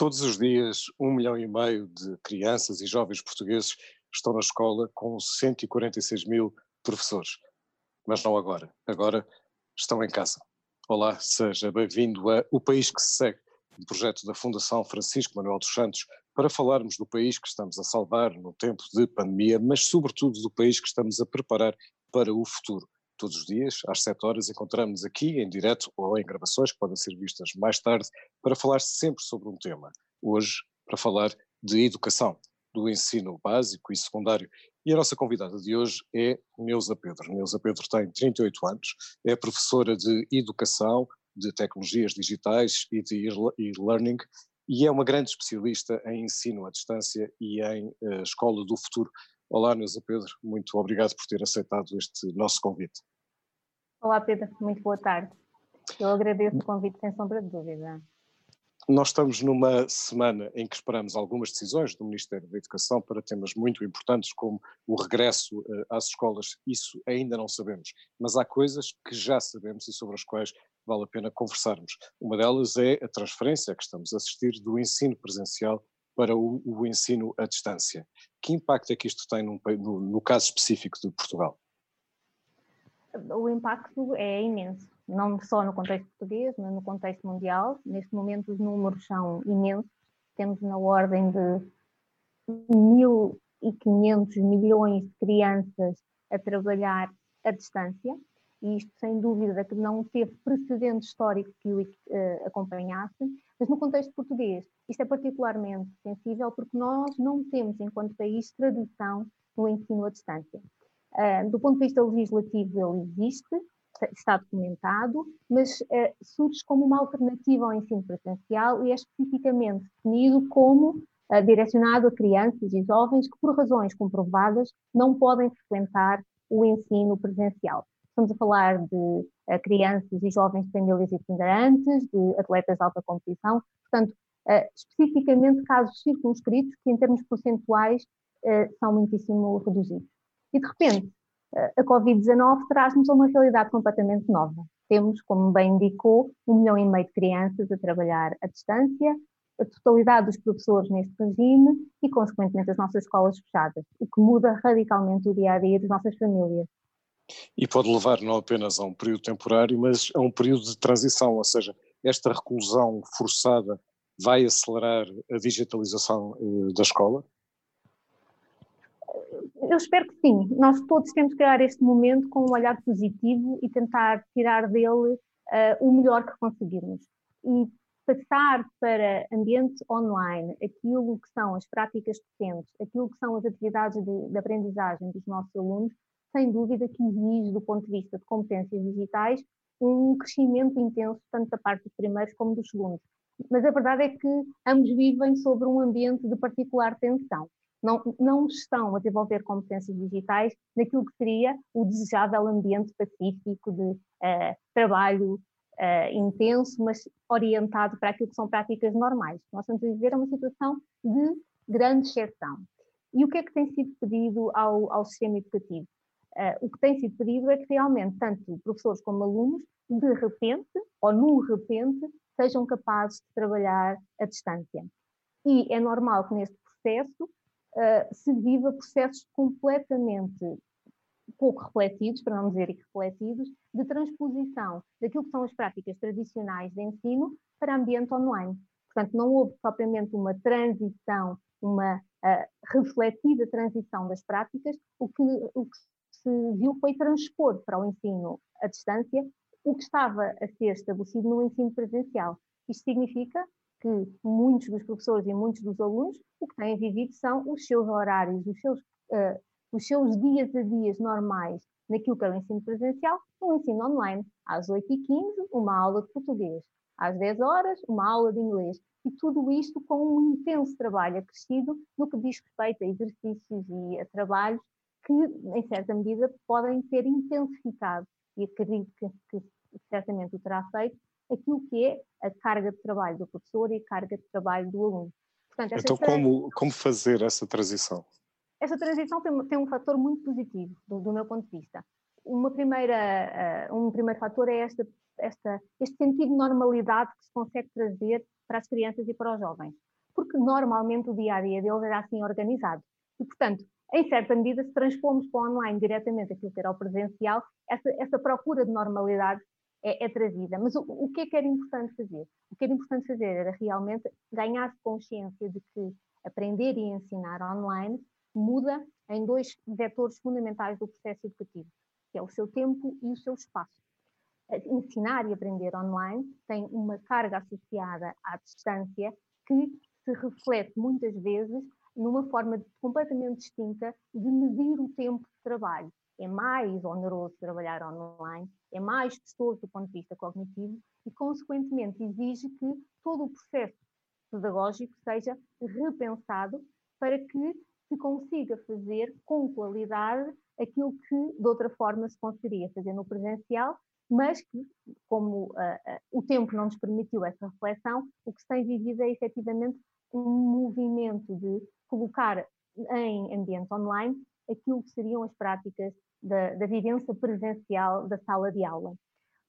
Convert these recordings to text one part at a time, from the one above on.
Todos os dias, um milhão e meio de crianças e jovens portugueses estão na escola com 146 mil professores. Mas não agora. Agora estão em casa. Olá, seja bem-vindo a O País que se Segue, um projeto da Fundação Francisco Manuel dos Santos, para falarmos do país que estamos a salvar no tempo de pandemia, mas sobretudo do país que estamos a preparar para o futuro. Todos os dias, às 7 horas, encontramos-nos aqui em direto ou em gravações que podem ser vistas mais tarde para falar sempre sobre um tema. Hoje, para falar de educação, do ensino básico e secundário. E a nossa convidada de hoje é Neuza Pedro. Neuza Pedro tem 38 anos, é professora de educação, de tecnologias digitais e de e-learning e é uma grande especialista em ensino à distância e em uh, escola do futuro. Olá, Neuza Pedro, muito obrigado por ter aceitado este nosso convite. Olá, Pedro, muito boa tarde. Eu agradeço o convite, sem sombra de dúvida. Nós estamos numa semana em que esperamos algumas decisões do Ministério da Educação para temas muito importantes como o regresso uh, às escolas. Isso ainda não sabemos, mas há coisas que já sabemos e sobre as quais vale a pena conversarmos. Uma delas é a transferência que estamos a assistir do ensino presencial para o, o ensino à distância. Que impacto é que isto tem num, no, no caso específico de Portugal? O impacto é imenso, não só no contexto português, mas no contexto mundial. Neste momento os números são imensos, temos na ordem de 1.500 milhões de crianças a trabalhar à distância, e isto sem dúvida que não teve precedente histórico que o uh, acompanhasse, mas no contexto português isto é particularmente sensível porque nós não temos, enquanto país, tradição no ensino à distância. Uh, do ponto de vista legislativo, ele existe, está documentado, mas uh, surge como uma alternativa ao ensino presencial e é especificamente definido como uh, direcionado a crianças e jovens que, por razões comprovadas, não podem frequentar o ensino presencial. Estamos a falar de crianças e jovens de famílias itinerantes, de atletas de alta competição, portanto, especificamente casos circunscritos que, em termos percentuais, são muitíssimo reduzidos. E, de repente, a Covid-19 traz-nos uma realidade completamente nova. Temos, como bem indicou, um milhão e meio de crianças a trabalhar à distância, a totalidade dos professores neste regime e, consequentemente, as nossas escolas fechadas, o que muda radicalmente o dia a dia das nossas famílias. E pode levar não apenas a um período temporário, mas a um período de transição, ou seja, esta reclusão forçada vai acelerar a digitalização uh, da escola? Eu espero que sim. Nós todos temos que criar este momento com um olhar positivo e tentar tirar dele uh, o melhor que conseguirmos. E passar para ambiente online aquilo que são as práticas docentes, aquilo que são as atividades de, de aprendizagem dos nossos alunos, sem dúvida que exige, do ponto de vista de competências digitais, um crescimento intenso, tanto da parte dos primeiros como dos segundos. Mas a verdade é que ambos vivem sobre um ambiente de particular tensão. Não, não estão a desenvolver competências digitais naquilo que seria o desejável ambiente pacífico de uh, trabalho uh, intenso, mas orientado para aquilo que são práticas normais. Nós estamos a viver uma situação de grande exceção. E o que é que tem sido pedido ao, ao sistema educativo? Uh, o que tem sido pedido é que realmente tanto professores como alunos, de repente, ou num repente, sejam capazes de trabalhar à distância. E é normal que neste processo uh, se viva processos completamente pouco refletidos, para não dizer irrefletidos, de transposição daquilo que são as práticas tradicionais de ensino para ambiente online. Portanto, não houve propriamente uma transição, uma uh, refletida transição das práticas, o que, o que se viu foi transpor para o ensino à distância o que estava a ser estabelecido no ensino presencial. Isto significa que muitos dos professores e muitos dos alunos o que têm vivido são os seus horários, os seus, uh, os seus dias a dias normais naquilo que é o ensino presencial, no ensino online. Às 8h15, uma aula de português. Às 10 horas, uma aula de inglês. E tudo isto com um intenso trabalho acrescido no que diz respeito a exercícios e a trabalhos que, em certa medida, podem ter intensificado, e acredito que, que certamente o terá feito, aquilo que é a carga de trabalho do professor e a carga de trabalho do aluno. Portanto, então, como, como fazer essa transição? Essa transição tem, tem um fator muito positivo, do, do, meu ponto de vista. Uma primeira, uh, um primeiro fator é esta esta, este sentido de normalidade que se consegue trazer para as crianças e para os jovens. Porque normalmente o dia a dia deles era assim organizado. E, portanto, em certa medida, se transpomos para o online diretamente aquilo que era o presencial, essa, essa procura de normalidade é, é trazida. Mas o, o, que é que era importante fazer? O que era importante fazer era realmente ganhar consciência de que aprender e ensinar online muda em dois vetores fundamentais do processo educativo, que é o seu tempo e o seu espaço. Ensinar e aprender online tem uma carga associada à distância que se reflete muitas vezes numa forma completamente distinta de medir o tempo de trabalho. É mais oneroso trabalhar online, é mais custoso do ponto de vista cognitivo e, consequentemente, exige que todo o processo pedagógico seja repensado para que se consiga fazer com qualidade aquilo que de outra forma se conseguiria fazer no presencial, mas que, como uh, uh, o tempo não nos permitiu essa reflexão, o que se tem vivido é efetivamente um movimento de colocar em ambiente online aquilo que seriam as práticas da, da vivência presencial da sala de aula.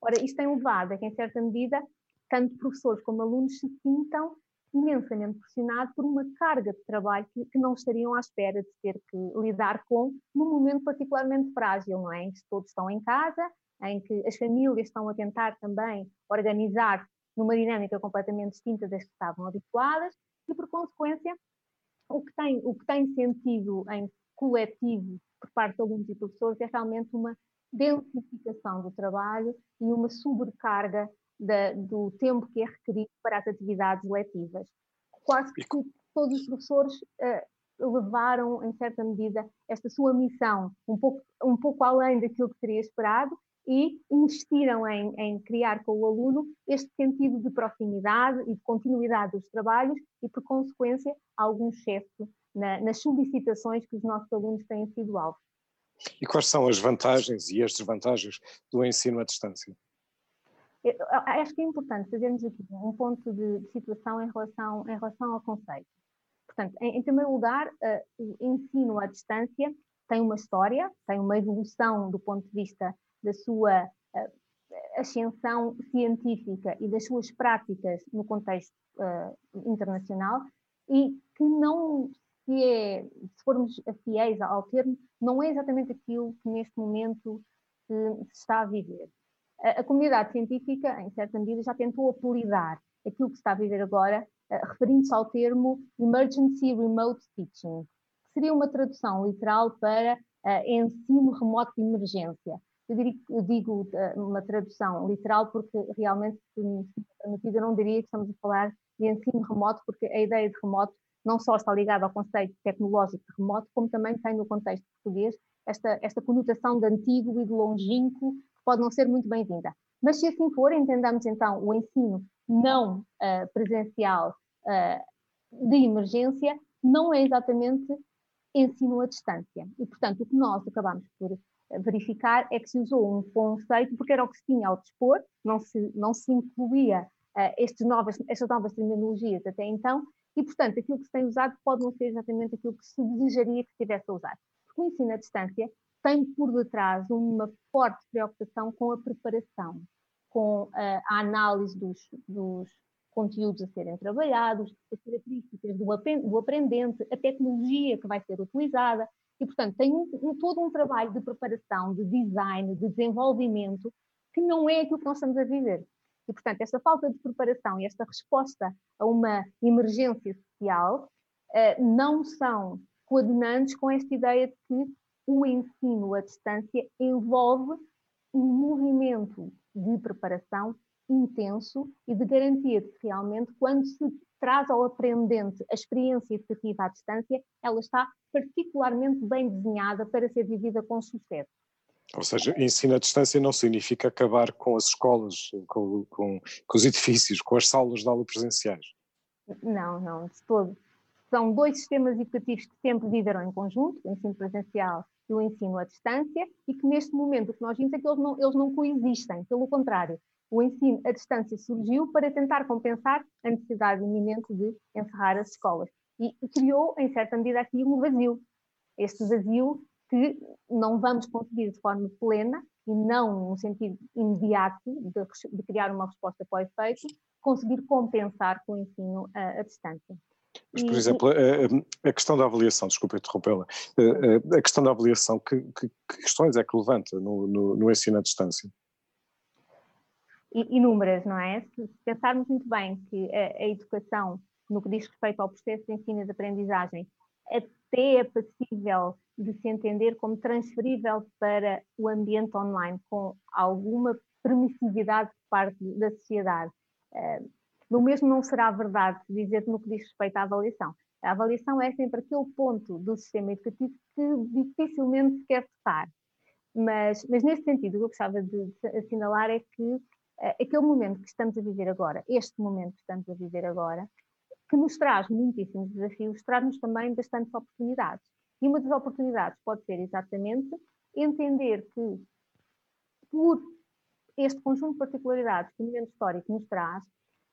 Ora, isto tem levado a que, em certa medida, tanto professores como alunos se sintam imensamente pressionados por uma carga de trabalho que, que, não estariam à espera de ter que lidar com num momento particularmente frágil, não é? Em que todos estão em casa, em que as famílias estão a tentar também organizar numa dinâmica completamente distinta das que estavam habituadas e, por consequência, o que tem, o que tem sentido em coletivo por parte de alunos e professores é realmente uma densificação do trabalho e uma sobrecarga da, do tempo que é requerido para as atividades letivas. Quase que todos os professores uh, levaram, em certa medida, esta sua missão um pouco, um pouco além daquilo que seria esperado e investiram em, em, criar com o aluno este sentido de proximidade e de continuidade dos trabalhos e, por consequência, algum excesso na, nas solicitações que os nossos alunos têm sido alvo. E quais são as vantagens e as desvantagens do ensino à distância? Eu, acho que é importante fazermos aqui um ponto de, de situação em relação, em relação ao conceito. Portanto, em, em primeiro lugar, uh, o ensino à distância tem uma história, tem uma evolução do ponto de vista da sua uh, ascensão científica e das suas práticas no contexto uh, internacional e que não se é, se formos fiéis ao termo, não é exatamente aquilo que neste momento se, se está a viver. A, a, comunidade científica, em certa medida, já tentou apelidar aquilo que se está a viver agora, uh, referindo-se ao termo Emergency Remote Teaching, que seria uma tradução literal para uh, ensino remoto de emergência. Eu, diria, eu digo uh, uma tradução literal porque realmente, se me permitido, eu não diria que estamos a falar de ensino remoto, porque a ideia de remoto não só está ligada ao conceito tecnológico remoto, como também tem no contexto português esta, esta conotação de antigo e de longínquo, que pode não ser muito bem-vinda. Mas se assim for, entendamos então o ensino não uh, presencial uh, de emergência, não é exatamente ensino à distância. E, portanto, o que nós acabamos por verificar é que se usou um conceito, porque era o que se tinha ao dispor, não se, não se incluía uh, novas, estas novas terminologias até então, e, portanto, aquilo que se tem usado pode não ser exatamente aquilo que se desejaria que se tivesse a usar. Porque o ensino à distância tem por detrás uma forte preocupação com a preparação, com uh, a análise dos, dos, conteúdos a serem trabalhados, as características do, do aprendente, a tecnologia que vai ser utilizada, e, portanto, tem um, um, todo um trabalho de preparação, de design, de desenvolvimento, que não é aquilo que nós estamos a viver. E, portanto, esta falta de preparação e esta resposta a uma emergência social uh, não são coadunantes com esta ideia de que o ensino à distância envolve um movimento de preparação intenso e de garantia de que realmente, quando se traz ao aprendente a experiência educativa à distância, ela está particularmente bem desenhada para ser vivida com sucesso. Ou seja, ensino à distância não significa acabar com as escolas, com, com, com os edifícios, com as salas de aula presenciais. Não, não, de todo. São dois sistemas educativos que sempre viveram em conjunto, o ensino presencial e o ensino à distância, e que neste momento o que nós vimos é que eles não, eles não coexistem, pelo contrário, o ensino à distância surgiu para tentar compensar a necessidade iminente de encerrar as escolas. E, criou, em certa medida, aqui um vazio. Este vazio que não vamos conseguir de forma plena e não no sentido imediato de, de criar uma resposta para o efeito, conseguir compensar com o ensino à, distância. Mas, por exemplo, a, a, questão da avaliação, desculpa interrompê-la, a, a, questão da avaliação, que, que, que, questões é que levanta no, no, no ensino à distância? Inúmeras, não é? Se pensarmos muito bem que a, educação, no que diz respeito ao processo de ensino e de aprendizagem, até é passível de se entender como transferível para o ambiente online, com alguma permissividade por parte da sociedade. O eh, mesmo não será verdade dizer no que diz respeito à avaliação. A avaliação é sempre aquele ponto do sistema educativo que dificilmente se quer testar. Mas, mas nesse sentido, o que eu gostava de assinalar é que uh, aquele momento que estamos a viver agora, este momento que estamos a viver agora, que nos traz muitíssimos desafios, traz-nos também bastantes oportunidades. E uma das oportunidades pode ser exatamente entender que, por este conjunto de particularidades que o momento histórico nos traz,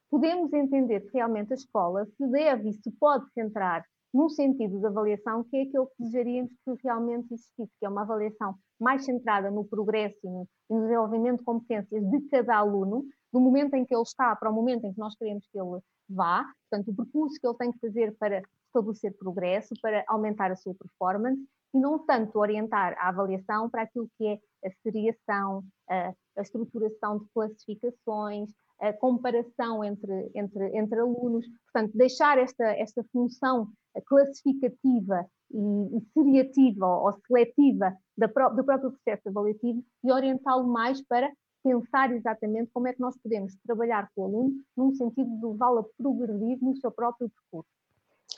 podemos entender que realmente a escola se deve e se pode centrar num sentido de avaliação que é aquele que desejaríamos que realmente existisse, que é uma avaliação mais centrada no progresso e no, desenvolvimento de competências de cada aluno, do momento em que ele está para o momento em que nós queremos que ele vá, portanto, o percurso que ele tem que fazer para estabelecer progresso, para aumentar a sua performance, e não tanto orientar a avaliação para aquilo que é a seriação, a, a estruturação de classificações, a comparação entre, entre, entre alunos, portanto, deixar esta, esta função classificativa e, e seriativa ou, seletiva da, do próprio processo avaliativo e orientá-lo mais para pensar exatamente como é que nós podemos trabalhar com o aluno num sentido de levá-lo a progredir no seu próprio percurso.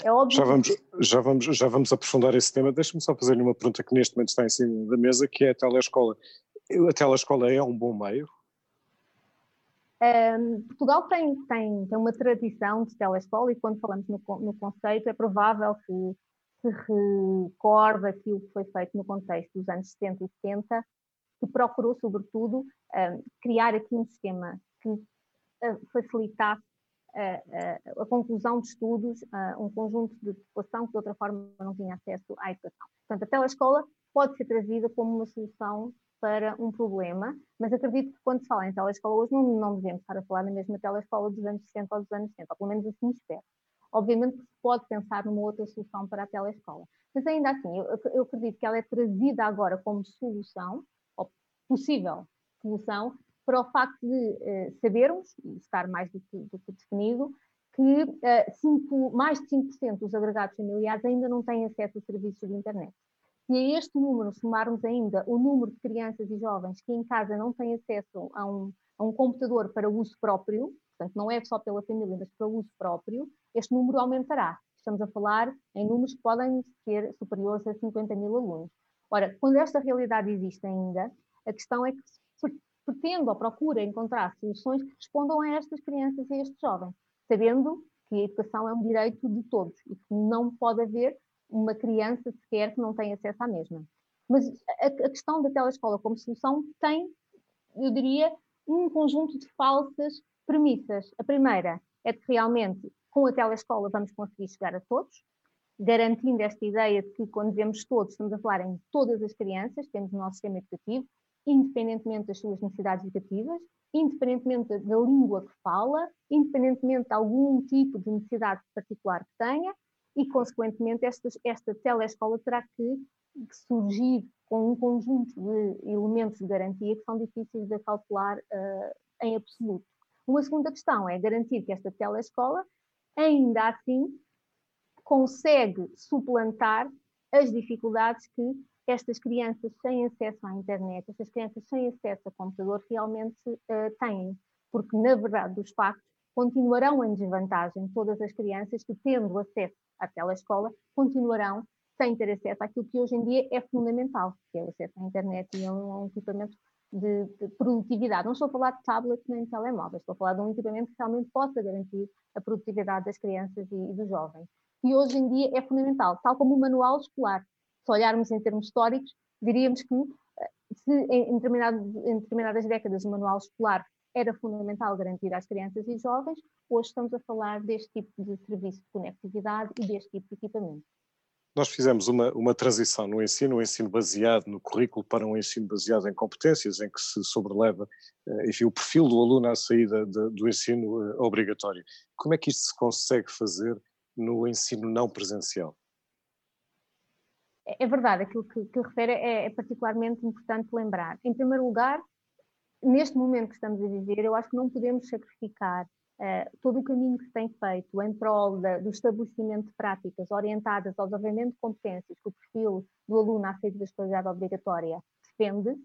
É óbvio já vamos, que... já vamos, já vamos aprofundar esse tema. Deixa-me só fazer-lhe uma pergunta que neste momento está em cima da mesa, que é a telescola. A telescola é um bom meio? Um, Portugal tem, tem, tem uma tradição de telescola e quando falamos no, no conceito é provável que se recorda aquilo que foi feito no contexto dos anos 60 e 70, que procurou, sobretudo, criar aqui um sistema que uh, facilitasse uh, uh, a conclusão de estudos, um conjunto de população que de outra forma não tinha acesso à educação. Portanto, a telescola pode ser trazida como uma solução para um problema, mas acredito que quando se fala em telescola hoje não, não devemos estar a falar na mesma telescola dos anos 60 ou dos anos 70, ou pelo menos assim espero. Obviamente que se pode pensar numa outra solução para a telescola, mas ainda assim, eu, eu acredito que ela é trazida agora como solução, ou possível solução, para o facto de uh, sabermos, e estar mais do que, do que definido, que uh, cinco, mais de 5% dos agregados familiares ainda não têm acesso a serviços de internet. Se a este número somarmos ainda o número de crianças e jovens que em casa não têm acesso a um, a um computador para uso próprio, portanto não é só pela família, mas para uso próprio, este número aumentará. Estamos a falar em números que podem ser superiores a 50 mil alunos. Ora, quando esta realidade existe ainda, a questão é que se pretende ou procura encontrar soluções que respondam a estas crianças e a estes jovens, sabendo que a educação é um direito de todos e que não pode haver uma criança sequer que não tem acesso à mesma. Mas a, a questão da telescola como solução tem, eu diria, um conjunto de falsas premissas. A primeira é que realmente com a telescola vamos conseguir chegar a todos, garantindo esta ideia de que quando dizemos todos, estamos a falar em todas as crianças, temos o nosso sistema educativo, independentemente das suas necessidades educativas, independentemente da língua que fala, independentemente de algum tipo de necessidade particular que tenha, e, consequentemente, esta, esta telescola terá que, que, surgir com um conjunto de elementos de garantia que são difíceis de calcular uh, em absoluto. Uma segunda questão é garantir que esta telescola, ainda assim, consegue suplantar as dificuldades que estas crianças sem acesso à internet, estas crianças sem acesso a computador realmente uh, têm. Porque, na verdade dos factos, continuarão em desvantagem todas as crianças que, tendo acesso à telescola, continuarão sem ter acesso àquilo que hoje em dia é fundamental, que é o acesso à internet e a um, equipamento de, de, produtividade. Não estou a falar de tablets nem de telemóveis, estou a falar de um equipamento que realmente possa garantir a produtividade das crianças e, e dos jovens. E hoje em dia é fundamental, tal como o manual escolar. Se olharmos em termos históricos, diríamos que eh, se em, em determinadas décadas o manual escolar era fundamental garantir às crianças e jovens, hoje estamos a falar deste tipo de serviço de conectividade e deste tipo de equipamento. Nós fizemos uma, uma transição no ensino, um ensino baseado no currículo para um ensino baseado em competências, em que se sobreleva eh, enfim, o perfil do aluno à saída de, do ensino eh, obrigatório. Como é que isto se consegue fazer no ensino não presencial? É, é verdade, aquilo que, que refere é, é particularmente importante lembrar. Em primeiro lugar, neste momento que estamos a viver, eu acho que não podemos sacrificar uh, todo o caminho que se tem feito em prol da, do estabelecimento de práticas orientadas ao desenvolvimento de competências que o perfil do aluno à saída da escolaridade obrigatória defende,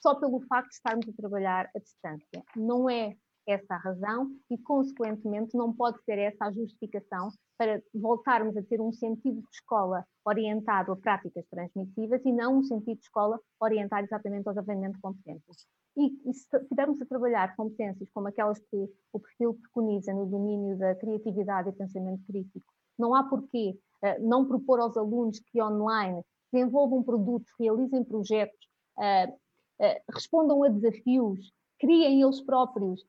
só pelo facto de estarmos a trabalhar à distância. Não é essa a razão e, consequentemente, não pode ser essa a justificação para voltarmos a ter um sentido de escola orientado a práticas transmissivas e não um sentido de escola orientado exatamente ao desenvolvimento de competências. E, e se estivermos a trabalhar competências como aquelas que o perfil preconiza no domínio da criatividade e pensamento crítico, não há porquê uh, não propor aos alunos que online desenvolvam produtos, realizem projetos, uh, uh, respondam a desafios, criem eles próprios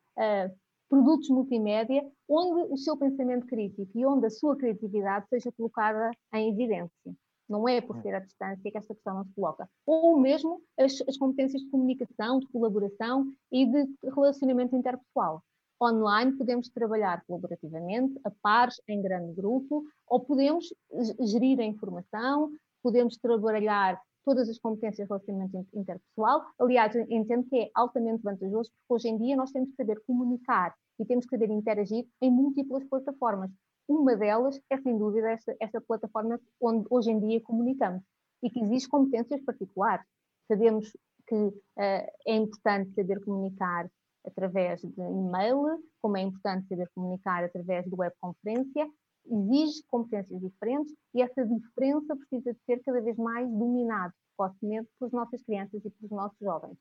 produtos multimédia, onde o seu pensamento crítico e onde a sua criatividade seja colocada em evidência. Não é por hum. ser à distância que esta questão não se coloca. Ou mesmo as, as competências de comunicação, de colaboração e de relacionamento interpessoal. Online podemos trabalhar colaborativamente, a pares, em grande grupo, ou podemos gerir a informação, podemos trabalhar todas as competências de relacionamento interpessoal. Aliás, entendo que é altamente vantajoso, porque hoje em dia nós temos que saber comunicar e temos que saber interagir em múltiplas plataformas. Uma delas é, sem dúvida, esta, plataforma onde hoje em dia comunicamos e que exige competências particulares. Sabemos que uh, é importante saber comunicar através de e-mail, como é importante saber comunicar através de webconferência, exige competências diferentes e essa diferença precisa de ser cada vez mais dominada precocemente pelas nossas crianças e pelos nossos jovens.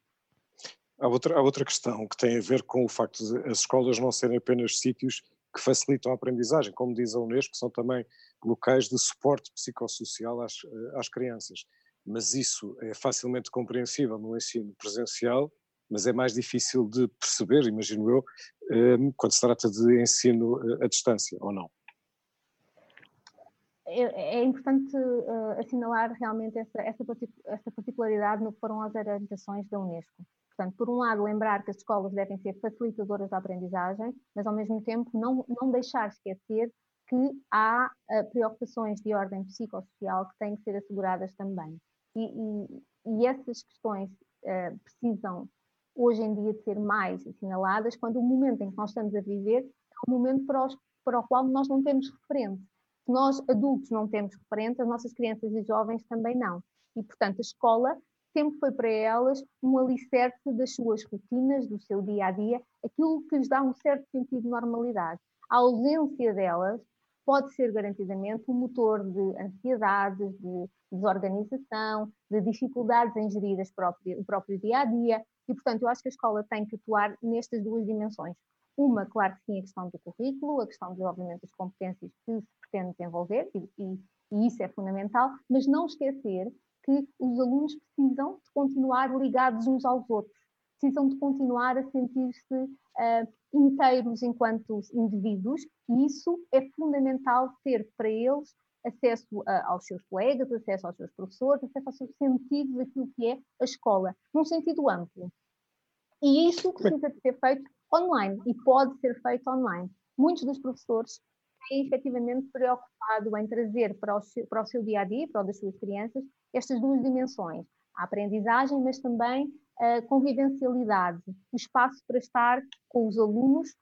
Há outra, há outra questão que tem a ver com o facto de as escolas não serem apenas sítios que facilitam a aprendizagem, como diz a Unesco, são também locais de suporte psicossocial às, às crianças. Mas isso é facilmente compreensível no ensino presencial, mas é mais difícil de perceber, imagino eu, eh, quando se trata de ensino eh, à distância, ou não? É, é importante uh, assinalar realmente essa, essa, essa particularidade no que foram as orientações da Unesco. Portanto, por um lado, lembrar que as escolas devem ser facilitadoras da aprendizagem, mas ao mesmo tempo não, não deixar esquecer que há uh, preocupações de ordem psicossocial que têm que ser asseguradas também. E, e, e essas questões uh, precisam, hoje em dia, de ser mais assinaladas quando o momento em que nós estamos a viver é um momento para, os, para o qual nós não temos referente. Se nós, adultos, não temos referente, as nossas crianças e jovens também não. E, portanto, a escola sempre foi para elas um alicerce das suas rotinas, do seu dia a dia, aquilo que lhes dá um certo sentido de normalidade. A ausência delas pode ser garantidamente um motor de ansiedades, de desorganização, de dificuldades em gerir próprias, o próprio dia a dia. E, portanto, eu acho que a escola tem que atuar nestas duas dimensões. Uma, claro que sim, a questão do currículo, a questão do desenvolvimento das competências que se pretende desenvolver, e, e, e isso é fundamental, mas não esquecer que os alunos precisam de continuar ligados uns aos outros, precisam de continuar a sentir-se uh, inteiros enquanto indivíduos, e isso é fundamental ter para eles acesso uh, aos seus colegas, acesso aos seus professores, acesso ao seu sentido daquilo que é a escola, num sentido amplo. E isso precisa de ser feito online e pode ser feito online. Muitos dos professores têm efetivamente preocupado em trazer para o, seu, para o seu dia a dia, para o das suas crianças, estas duas dimensões, a aprendizagem, mas também a convivencialidade, o espaço para estar com os alunos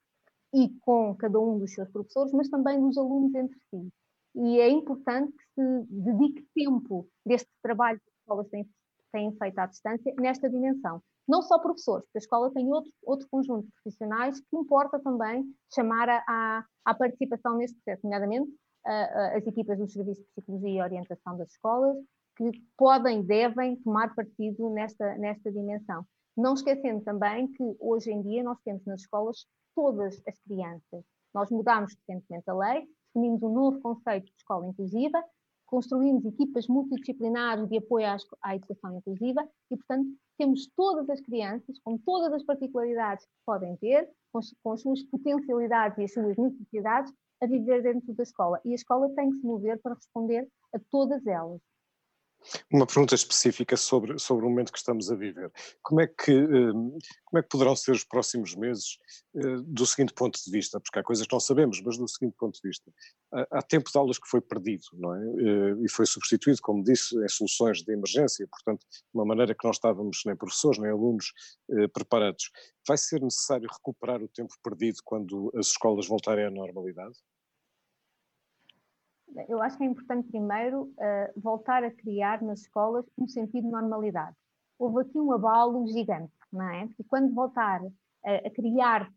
e com cada um dos seus professores, mas também dos alunos entre si. E é importante que se dedique tempo deste trabalho que as escolas têm, têm feito à distância nesta dimensão. Não só professores, porque a escola tem outro, outro conjunto de profissionais que importa também chamar à, participação neste processo, nomeadamente uh, as equipas dos serviços de psicologia e orientação das escolas, que podem devem tomar partido nesta, nesta dimensão. Não esquecendo também que hoje em dia nós temos nas escolas todas as crianças. Nós mudámos recentemente a lei, definimos um novo conceito de escola inclusiva, construímos equipas multidisciplinares de apoio à, educação inclusiva e, portanto, temos todas as crianças, com todas as particularidades que podem ter, com, com as suas potencialidades e as suas necessidades, a viver dentro da escola. E a escola tem que se mover para responder a todas elas. Uma pergunta específica sobre, sobre o momento que estamos a viver. Como é que, hum, como é que poderão ser os próximos meses eh, do seguinte ponto de vista? Porque há coisas que não sabemos, mas do seguinte ponto de vista. Há tempo de aulas que foi perdido, não é? Eh, e foi substituído, como disse, em soluções de emergência, portanto, de uma maneira que não estávamos nem professores nem alunos eh, preparados. Vai ser necessário recuperar o tempo perdido quando as escolas voltarem à normalidade? Eu acho que é importante primeiro uh, voltar a criar nas escolas um sentido de normalidade. Houve aqui um abalo gigante, não é? E quando voltar a, a criar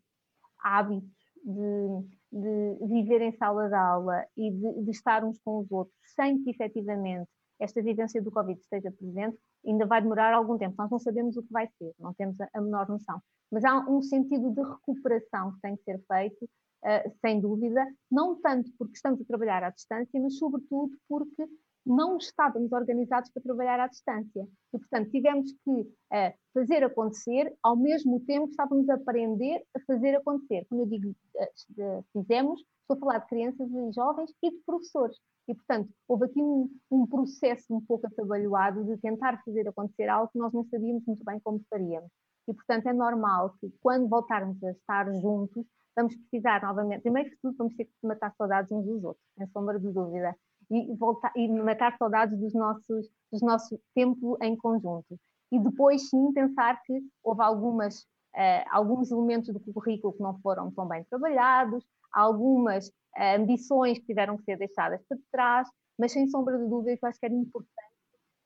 hábitos de, de, viver em sala de aula e de, de, estar uns com os outros, sem que efetivamente esta vivência do Covid esteja presente, ainda vai demorar algum tempo. Nós não sabemos o que vai ser, não temos a, a menor noção. Mas há um sentido de recuperação que tem que ser feito uh, sem dúvida, não tanto porque estamos a trabalhar à distância, mas sobretudo porque não estávamos organizados para trabalhar à distância. E, portanto, tivemos que uh, fazer acontecer, ao mesmo tempo estávamos a aprender a fazer acontecer. Quando eu digo uh, fizemos, estou a falar de crianças e jovens e de professores. E, portanto, houve aqui um, um, processo um pouco atabalhoado de tentar fazer acontecer algo que nós não sabíamos muito bem como faríamos. E, portanto, é normal que, quando voltarmos a estar juntos, vamos precisar novamente, primeiro de tudo, vamos ter que matar saudades uns dos outros, sem sombra de dúvida, e, voltar, e matar saudades dos nossos, dos nosso tempo em conjunto. E depois, sim, pensar que houve algumas, uh, alguns elementos do currículo que não foram tão bem trabalhados, algumas uh, ambições que tiveram que ser deixadas para trás, mas sem sombra de dúvida, eu acho que era importante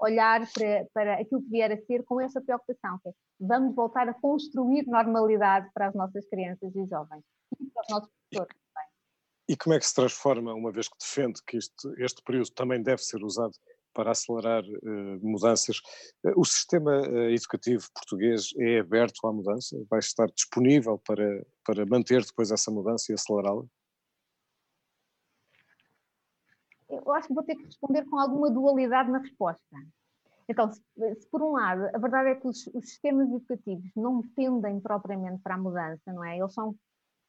olhar para, para aquilo que vier a ser com essa preocupação, que é, vamos voltar a construir normalidade para as nossas crianças e jovens e para os nossos professores também. E como é que se transforma, uma vez que defende que este, este período também deve ser usado para acelerar uh, mudanças, uh, o sistema uh, educativo português é aberto à mudança? Vai estar disponível para, para manter depois essa mudança e acelerá-la? Eu acho que vou ter que responder com alguma dualidade na resposta. Então, se, se por um lado, a verdade é que os, os, sistemas educativos não tendem propriamente para a mudança, não é? Eles são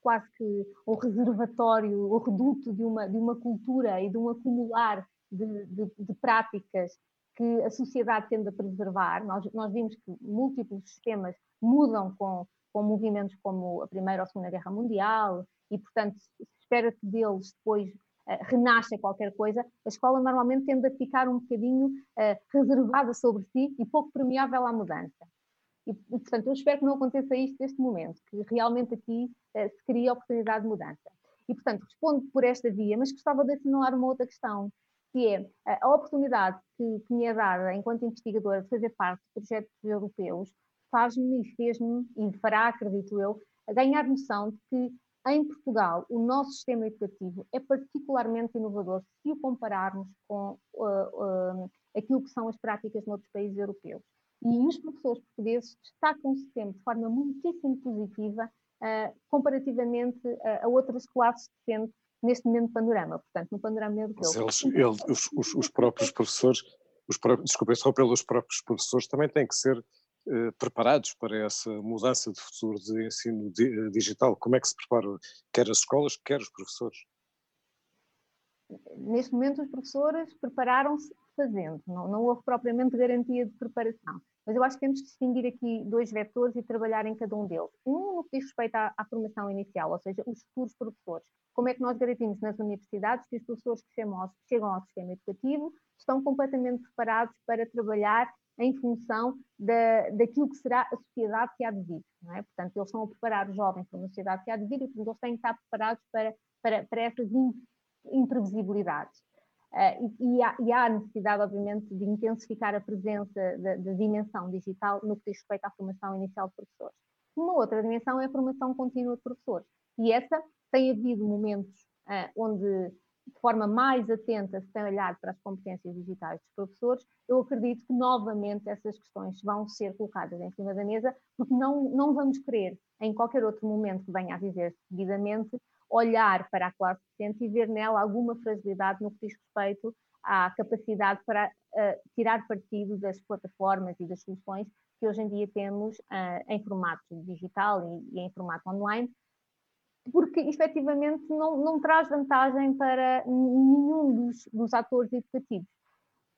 quase que o reservatório, o reduto de uma, de uma cultura e de um acumular de, de, de práticas que a sociedade tende a preservar. Nós, nós vimos que múltiplos sistemas mudam com, com movimentos como a Primeira ou a Segunda Guerra Mundial e, portanto, espera-se deles depois uh, renasce qualquer coisa, a escola normalmente tende a ficar um bocadinho uh, reservada sobre si e pouco permeável à mudança. E, portanto, eu espero que não aconteça isto neste momento, que realmente aqui uh, se crie oportunidade de mudança. E, portanto, respondo por esta via, mas gostava de assinalar uma outra questão, que é a oportunidade que, que me é dada, enquanto investigadora, de fazer parte de projetos europeus, faz-me e fez-me, e fará, acredito eu, ganhar noção de que em Portugal, o nosso sistema educativo é particularmente inovador se o compararmos com uh, uh, aquilo que são as práticas noutros países europeus. E os professores portugueses destacam-se sempre de forma muitíssimo positiva uh, comparativamente a outras classes docentes neste momento panorama, portanto, no panorama europeu. Eles, eles, os, os, os, próprios professores, os próprios, só pelos próprios professores também têm que ser preparados para essa mudança de futuro de ensino di digital? Como é que se preparam, quer as escolas, quer os professores? Neste momento, os professores prepararam-se fazendo, não, não houve propriamente garantia de preparação. Mas eu acho que temos de distinguir aqui dois vetores e trabalhar em cada um deles. Um no que diz respeito à, à, formação inicial, ou seja, os futuros professores. Como é que nós garantimos nas universidades que os professores que chegam ao, chegam ao sistema educativo estão completamente preparados para trabalhar em função da, daquilo que será a sociedade que há de vir. É? Portanto, eles estão a preparar os jovens para uma sociedade que há de vir e portanto, eles têm que estar preparados para, para, para essas imprevisibilidades. Uh, e, e, há, e, há, necessidade, obviamente, de intensificar a presença da, da, dimensão digital no que diz respeito à formação inicial de professores. Uma outra dimensão é a formação contínua de professores. E essa tem havido momentos uh, onde de forma mais atenta se olhado para as competências digitais dos professores, eu acredito que novamente essas questões vão ser colocadas em cima da mesa, porque não, não vamos querer, em qualquer outro momento que venha a dizer seguidamente, olhar para a classe docente e ver nela alguma fragilidade no que diz respeito à capacidade para uh, tirar partido das plataformas e das soluções que hoje em dia temos uh, em formato digital e, e em formato online, porque efetivamente não, não traz vantagem para nenhum dos, dos atores educativos.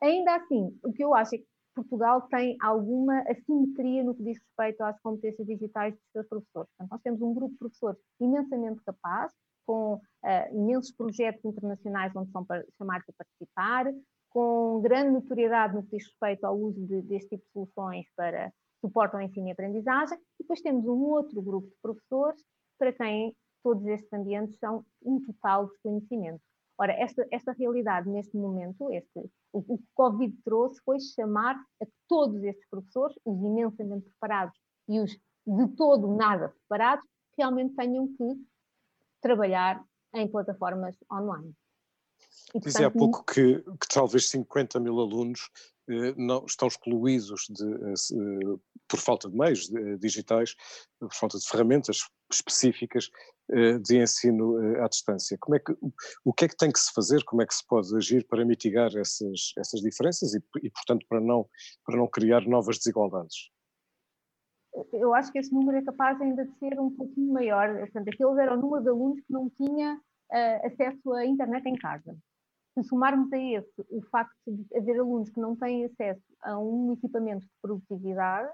Ainda assim, o que eu acho é que Portugal tem alguma assimetria no que diz respeito às competências digitais dos seus professores. Portanto, nós temos um grupo de professores imensamente capaz, com uh, imensos projetos internacionais onde são chamados a participar, com grande notoriedade no que diz respeito ao uso de, deste tipo de soluções para suporte ao ensino e aprendizagem, e depois temos um outro grupo de professores para quem todos estes ambientes são um total desconhecimento. Ora, esta, esta realidade neste momento, este, o, o que o Covid trouxe foi chamar a todos estes professores, os imensamente preparados e os de todo nada preparados, realmente tenham que trabalhar em plataformas online. E, portanto, Dizia há pouco que, que, talvez 50 mil alunos não, estão excluídos de, eh, por falta de meios digitais, por falta de ferramentas específicas eh, de ensino eh, à distância. Como é que, o que é que tem que se fazer, como é que se pode agir para mitigar essas, essas diferenças e, e, portanto, para não, para não criar novas desigualdades? Eu acho que esse número é capaz ainda de ser um pouquinho maior. Portanto, aqueles eram o número de alunos que não tinha uh, acesso à internet em casa. Se somarmos a esse o facto de haver alunos que não têm acesso a um equipamento de produtividade,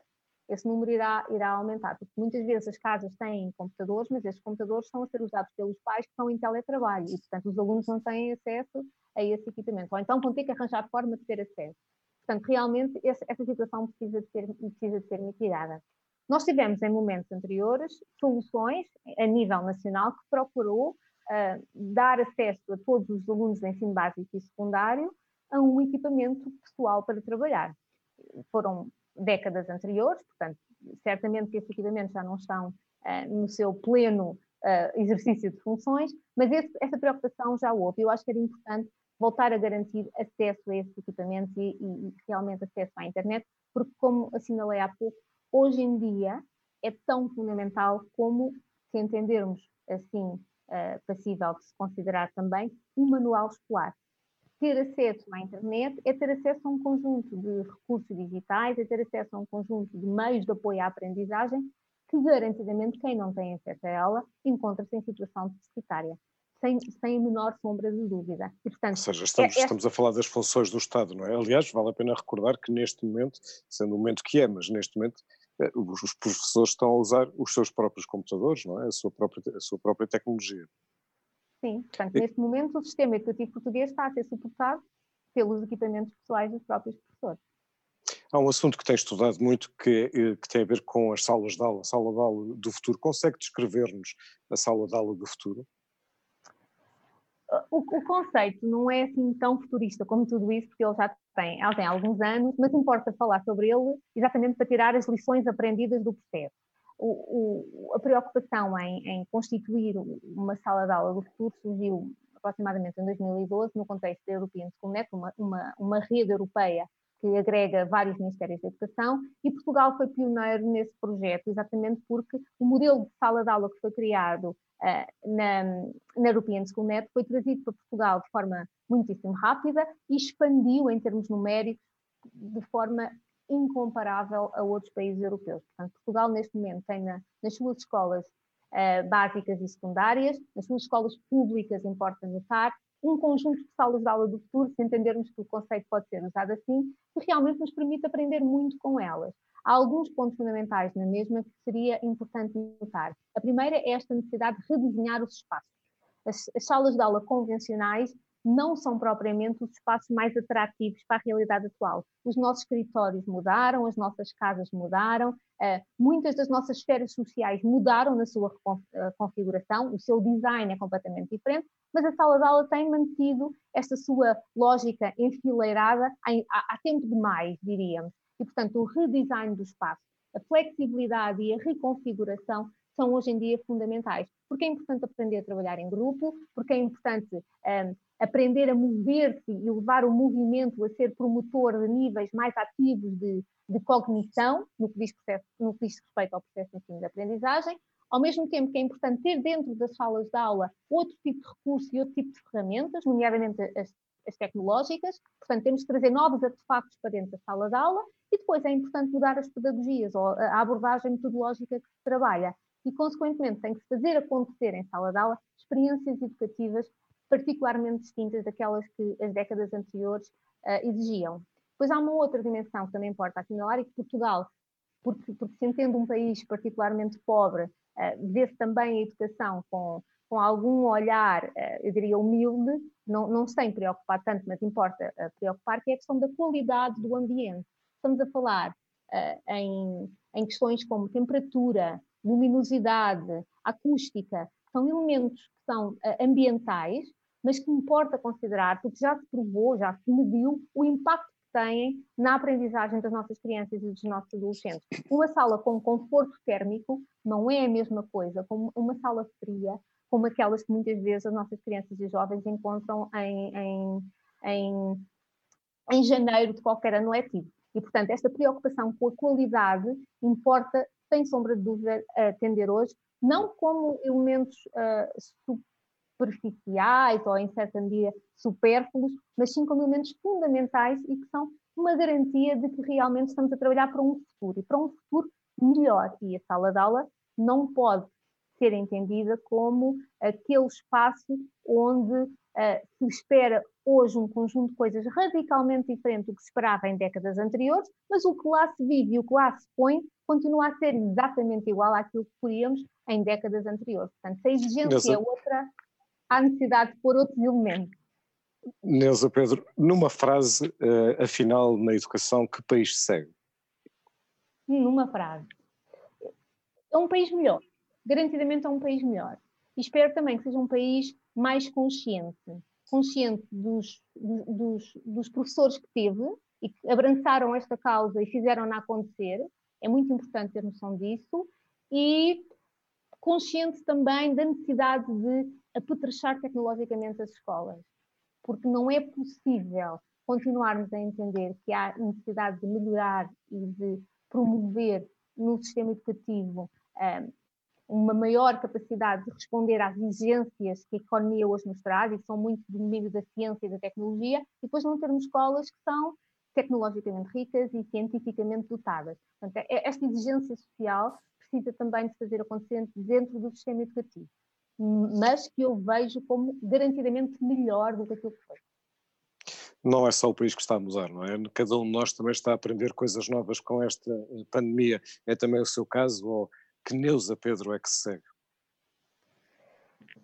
esse número irá, irá aumentar, porque muitas vezes as casas têm computadores, mas esses computadores estão a ser usados pelos pais que estão em teletrabalho e, portanto, os alunos não têm acesso a esse equipamento, ou então vão ter que arranjar forma de ter acesso. Portanto, realmente, esse, essa situação precisa de, ser, precisa de ser mitigada. Nós tivemos, em momentos anteriores, soluções a nível nacional que procurou uh, dar acesso a todos os alunos de ensino básico e secundário a um equipamento pessoal para trabalhar. Foram décadas anteriores, portanto, certamente que esses equipamentos já não estão uh, no seu pleno uh, exercício de funções, mas esse, essa preocupação já houve. Eu acho que era importante voltar a garantir acesso a esses equipamentos e, e, e realmente acesso à internet, porque, como assinalei há pouco, hoje em dia é tão fundamental como se entendermos assim uh, passível de se considerar também um manual escolar ter acesso à internet é ter acesso a um conjunto de recursos digitais, é ter acesso a um conjunto de meios de apoio à aprendizagem que garantidamente quem não tem acesso a ela encontra-se em situação deficitária. Sem, sem a menor sombra de dúvida. E, portanto, Ou seja, estamos, é, é... estamos a falar das funções do Estado, não é? Aliás, vale a pena recordar que neste momento, sendo o momento que é, mas neste momento eh, os professores estão a usar os seus próprios computadores, não é? A sua própria, a sua própria tecnologia. Sim, portanto, e... neste momento o sistema educativo português está a ser suportado pelos equipamentos pessoais dos próprios professores. Há um assunto que tem estudado muito que, eh, que, tem a ver com as salas de aula, a sala de aula do futuro. Consegue descrever-nos a sala de aula do futuro? O, o, conceito não é assim tão futurista como tudo isso, porque ele já tem, ele tem alguns anos, mas importa falar sobre ele exatamente para tirar as lições aprendidas do processo. O, o, a preocupação em, em, constituir uma sala de aula do futuro surgiu aproximadamente em 2012, no contexto da European Schoolnet, uma, uma, uma rede europeia que agrega vários ministérios da educação, e Portugal foi pioneiro nesse projeto, exatamente porque o modelo de sala de aula que foi criado uh, na, na European Schoolnet foi trazido para Portugal de forma muitíssimo rápida e expandiu em termos numéricos de forma incomparável a outros países europeus. Portanto, Portugal, neste momento, tem na, nas suas escolas uh, básicas e secundárias, nas suas escolas públicas, importa notar, um conjunto de salas de aula do futuro, se entendermos que o conceito pode ser usado assim, que realmente nos permite aprender muito com elas. Há alguns pontos fundamentais na mesma que seria importante notar. A primeira é esta necessidade de redesenhar os espaços. As, as salas de aula convencionais não são propriamente os espaços mais atrativos para a realidade atual. Os nossos escritórios mudaram, as nossas casas mudaram, uh, muitas das nossas esferas sociais mudaram na sua uh, configuração, o seu design é completamente diferente, mas a sala de aula tem mantido esta sua lógica enfileirada há, tempo demais, diríamos. E, portanto, o redesign do espaço, a flexibilidade e a reconfiguração são hoje em dia fundamentais, porque é importante aprender a trabalhar em grupo, porque é importante um, aprender a mover-se e levar o movimento a ser promotor de níveis mais ativos de, de cognição, no que, diz processo, no que diz respeito ao processo de ensino de aprendizagem, ao mesmo tempo que é importante ter dentro das salas de aula outro tipo de recursos e outro tipo de ferramentas, nomeadamente as, as tecnológicas, portanto temos que trazer novos artefactos para dentro da sala de aula e depois é importante mudar as pedagogias ou a abordagem metodológica que se trabalha. e, consequentemente, tem que fazer acontecer em sala de aula experiências educativas particularmente distintas daquelas que as décadas anteriores uh, exigiam. Depois há uma outra dimensão que também importa assinalar e que Portugal, porque, porque se entende um país particularmente pobre, uh, vê-se também a educação com, com algum olhar, uh, eu diria, humilde, não, não se tem preocupar tanto, mas importa preocupar, que é a questão da qualidade do ambiente. Estamos a falar em, em questões como temperatura, luminosidade, acústica, são elementos que são ambientais, mas que importa considerar, porque já se provou, já se mediu o impacto que têm na aprendizagem das nossas crianças e dos nossos adolescentes. Uma sala com conforto térmico não é a mesma coisa como uma sala fria, como aquelas que muitas vezes as nossas crianças e jovens encontram em, em, em, em janeiro de qualquer ano letivo. E, portanto, esta preocupação com a qualidade importa, sem sombra de dúvida, atender hoje, não como elementos uh, superficiais ou, em certa medida, supérfluos, mas sim como elementos fundamentais e que são uma garantia de que realmente estamos a trabalhar para um futuro e para um futuro melhor. E a sala de aula não pode ser entendida como aquele espaço onde uh, se espera hoje um conjunto de coisas radicalmente diferente do que se esperava em décadas anteriores, mas o que lá se vive e o que lá se põe continua a ser exatamente igual àquilo que queríamos em décadas anteriores. Portanto, se a exigência é outra, há necessidade de pôr outros elementos. Neuza Pedro, numa frase, uh, afinal, na educação, que país segue? Numa frase. É um país melhor. Garantidamente é um país melhor. E espero também que seja um país mais consciente. Consciente dos, dos, dos professores que teve e que abraçaram esta causa e fizeram-na acontecer. É muito importante ter noção disso. E consciente também da necessidade de apetrechar tecnologicamente as escolas, porque não é possível continuarmos a entender que há necessidade de melhorar e de promover no sistema educativo um, uma maior capacidade de responder às exigências que a economia hoje nos traz, e são muito do domínio da ciência e da tecnologia, e depois não termos escolas que são tecnologicamente ricas e cientificamente dotadas. Portanto, é, esta exigência social precisa também de fazer acontecer dentro do sistema educativo mas que eu vejo como garantidamente melhor do que aquilo que foi. Não é só o país que está a mudar, não é? Cada um de nós também está a aprender coisas novas com esta eh, pandemia. É também o seu caso, ou que Neuza Pedro é que se segue?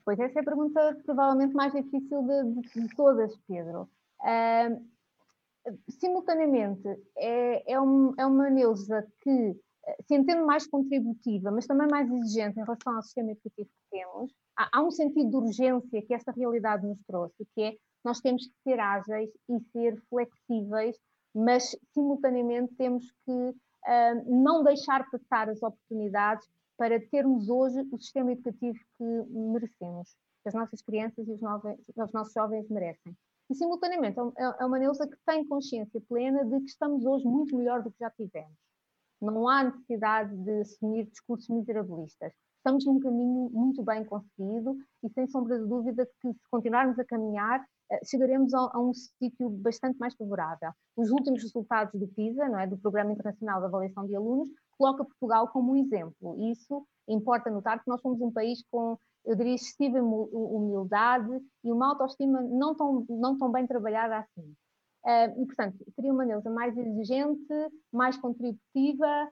Pois essa é a pergunta provavelmente mais difícil de, de, de todas, Pedro. Uh, simultaneamente, é, é, um, é uma Neuza que se mais contributiva, mas também mais exigente em relação ao sistema educativo que temos, há, há um sentido de urgência que esta realidade nos trouxe, que é nós temos que ser ágeis e ser flexíveis, mas simultaneamente temos que uh, não deixar passar as oportunidades para termos hoje o sistema educativo que merecemos, que as nossas crianças e os, novos, os nossos jovens merecem. E, simultaneamente, é, é uma Neuza que tem consciência plena de que estamos hoje muito melhor do que já tivemos. Não há necessidade de assumir discursos miserabilistas estamos num caminho muito bem conseguido e sem sombra de dúvida que se continuarmos a caminhar eh, chegaremos a, a um sítio bastante mais favorável. Os últimos resultados do PISA, não é, do Programa Internacional de Avaliação de Alunos, coloca Portugal como um exemplo. Isso importa notar que nós somos um país com, eu diria, excessiva humildade e uma autoestima não tão, não tão bem trabalhada assim. E, portanto, seria uma Neuza mais exigente, mais contributiva,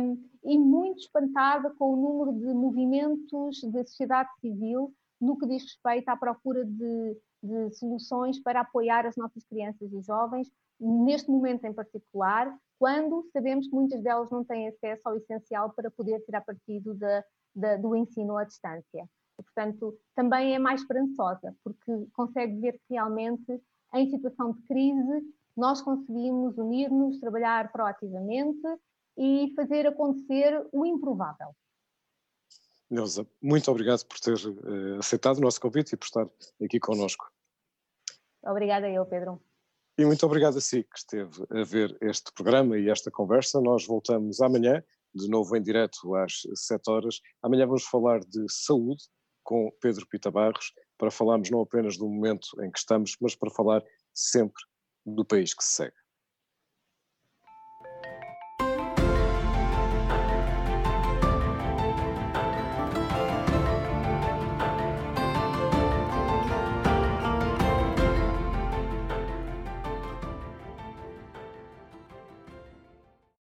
um, e muito espantada com o número de movimentos da sociedade civil no que diz respeito à procura de, de soluções para apoiar as nossas crianças e jovens, neste momento em particular, quando sabemos que muitas delas não têm acesso ao essencial para poder tirar partido da, da, do ensino à distância. Portanto, também é mais esperançosa, porque consegue ver que realmente, em situação de crise, nós conseguimos unir-nos, trabalhar proativamente e fazer acontecer o improvável. Neuza, muito obrigado por ter uh, aceitado o nosso convite e por estar aqui connosco. Obrigada eu, Pedro. E muito obrigado a si que esteve a ver este programa e esta conversa. Nós voltamos amanhã, de novo em direto às 7 horas. Amanhã vamos falar de saúde com Pedro Pita Barros, para falarmos não apenas do momento em que estamos, mas para falar sempre do país que se segue.